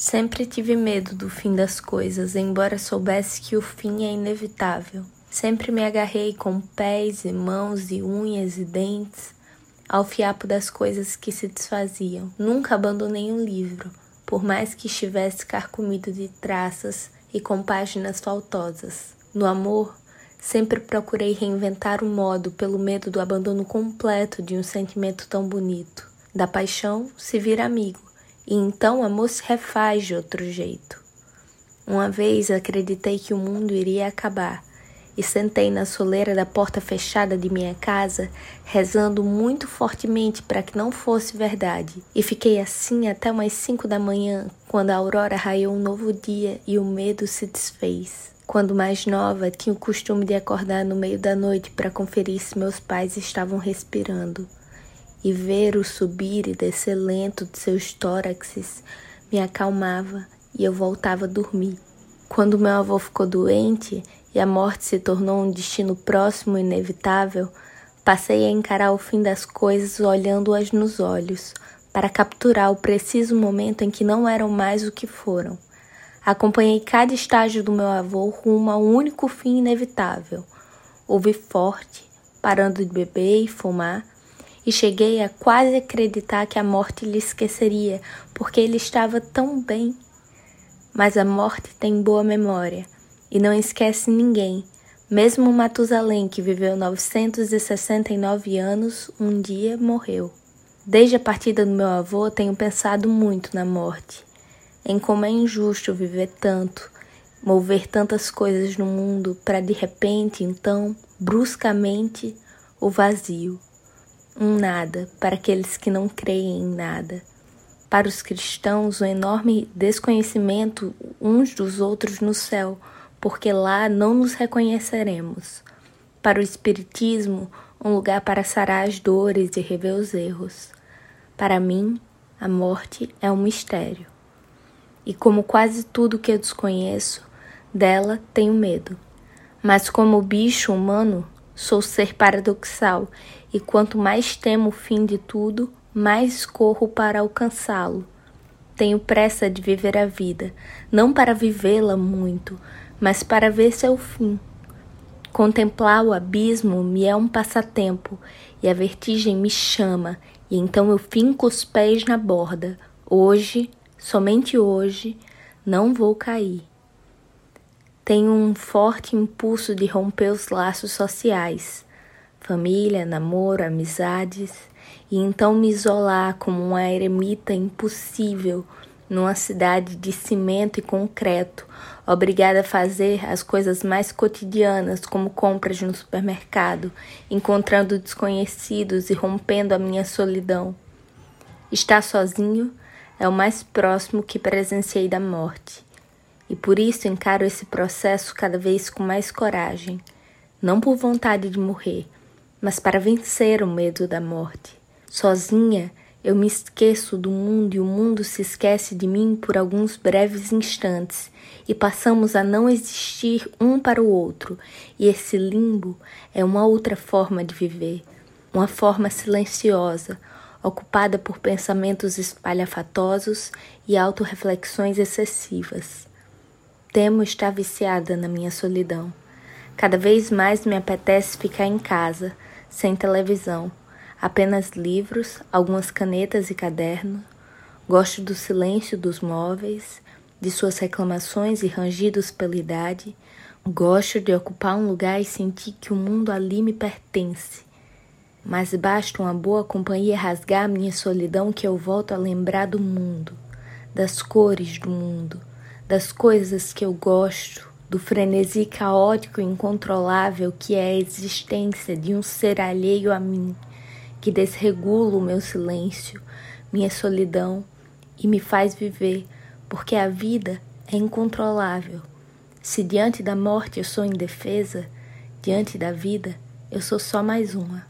Sempre tive medo do fim das coisas, embora soubesse que o fim é inevitável. Sempre me agarrei com pés e mãos e unhas e dentes ao fiapo das coisas que se desfaziam. Nunca abandonei um livro, por mais que estivesse carcomido de traças e com páginas faltosas. No amor, sempre procurei reinventar o modo pelo medo do abandono completo de um sentimento tão bonito. Da paixão se vira amigo e então amor se refaz de outro jeito. Uma vez acreditei que o mundo iria acabar e sentei na soleira da porta fechada de minha casa, rezando muito fortemente para que não fosse verdade. E fiquei assim até umas cinco da manhã, quando a aurora raiou um novo dia e o medo se desfez. Quando mais nova, tinha o costume de acordar no meio da noite para conferir se meus pais estavam respirando e ver o subir e descer lento de seus tóraxes me acalmava e eu voltava a dormir. Quando meu avô ficou doente e a morte se tornou um destino próximo e inevitável, passei a encarar o fim das coisas olhando-as nos olhos, para capturar o preciso momento em que não eram mais o que foram. Acompanhei cada estágio do meu avô rumo ao único fim inevitável. Ouvi forte, parando de beber e fumar, e cheguei a quase acreditar que a morte lhe esqueceria, porque ele estava tão bem. Mas a morte tem boa memória e não esquece ninguém. Mesmo Matusalém, que viveu 969 anos, um dia morreu. Desde a partida do meu avô, tenho pensado muito na morte, em como é injusto viver tanto, mover tantas coisas no mundo para de repente, então, bruscamente, o vazio um nada para aqueles que não creem em nada. Para os cristãos, um enorme desconhecimento uns dos outros no céu, porque lá não nos reconheceremos. Para o Espiritismo, um lugar para sarar as dores e rever os erros. Para mim, a morte é um mistério. E como quase tudo que eu desconheço, dela tenho medo. Mas como bicho humano, sou ser paradoxal e quanto mais temo o fim de tudo, mais corro para alcançá-lo. Tenho pressa de viver a vida, não para vivê-la muito, mas para ver seu fim. Contemplar o abismo me é um passatempo, e a vertigem me chama, e então eu finco os pés na borda. Hoje, somente hoje, não vou cair. Tenho um forte impulso de romper os laços sociais. Família, namoro, amizades, e então me isolar como uma eremita impossível numa cidade de cimento e concreto, obrigada a fazer as coisas mais cotidianas, como compras no supermercado, encontrando desconhecidos e rompendo a minha solidão. Estar sozinho é o mais próximo que presenciei da morte, e por isso encaro esse processo cada vez com mais coragem, não por vontade de morrer, mas para vencer o medo da morte. Sozinha, eu me esqueço do mundo e o mundo se esquece de mim por alguns breves instantes e passamos a não existir um para o outro, e esse limbo é uma outra forma de viver, uma forma silenciosa, ocupada por pensamentos espalhafatosos e autorreflexões excessivas. Temo estar viciada na minha solidão. Cada vez mais me apetece ficar em casa, sem televisão, apenas livros, algumas canetas e caderno. Gosto do silêncio dos móveis, de suas reclamações e rangidos pela idade. Gosto de ocupar um lugar e sentir que o mundo ali me pertence. Mas basta uma boa companhia rasgar minha solidão que eu volto a lembrar do mundo, das cores do mundo, das coisas que eu gosto, do frenesi caótico e incontrolável que é a existência de um ser alheio a mim, que desregula o meu silêncio, minha solidão e me faz viver, porque a vida é incontrolável. Se diante da morte eu sou indefesa, diante da vida eu sou só mais uma.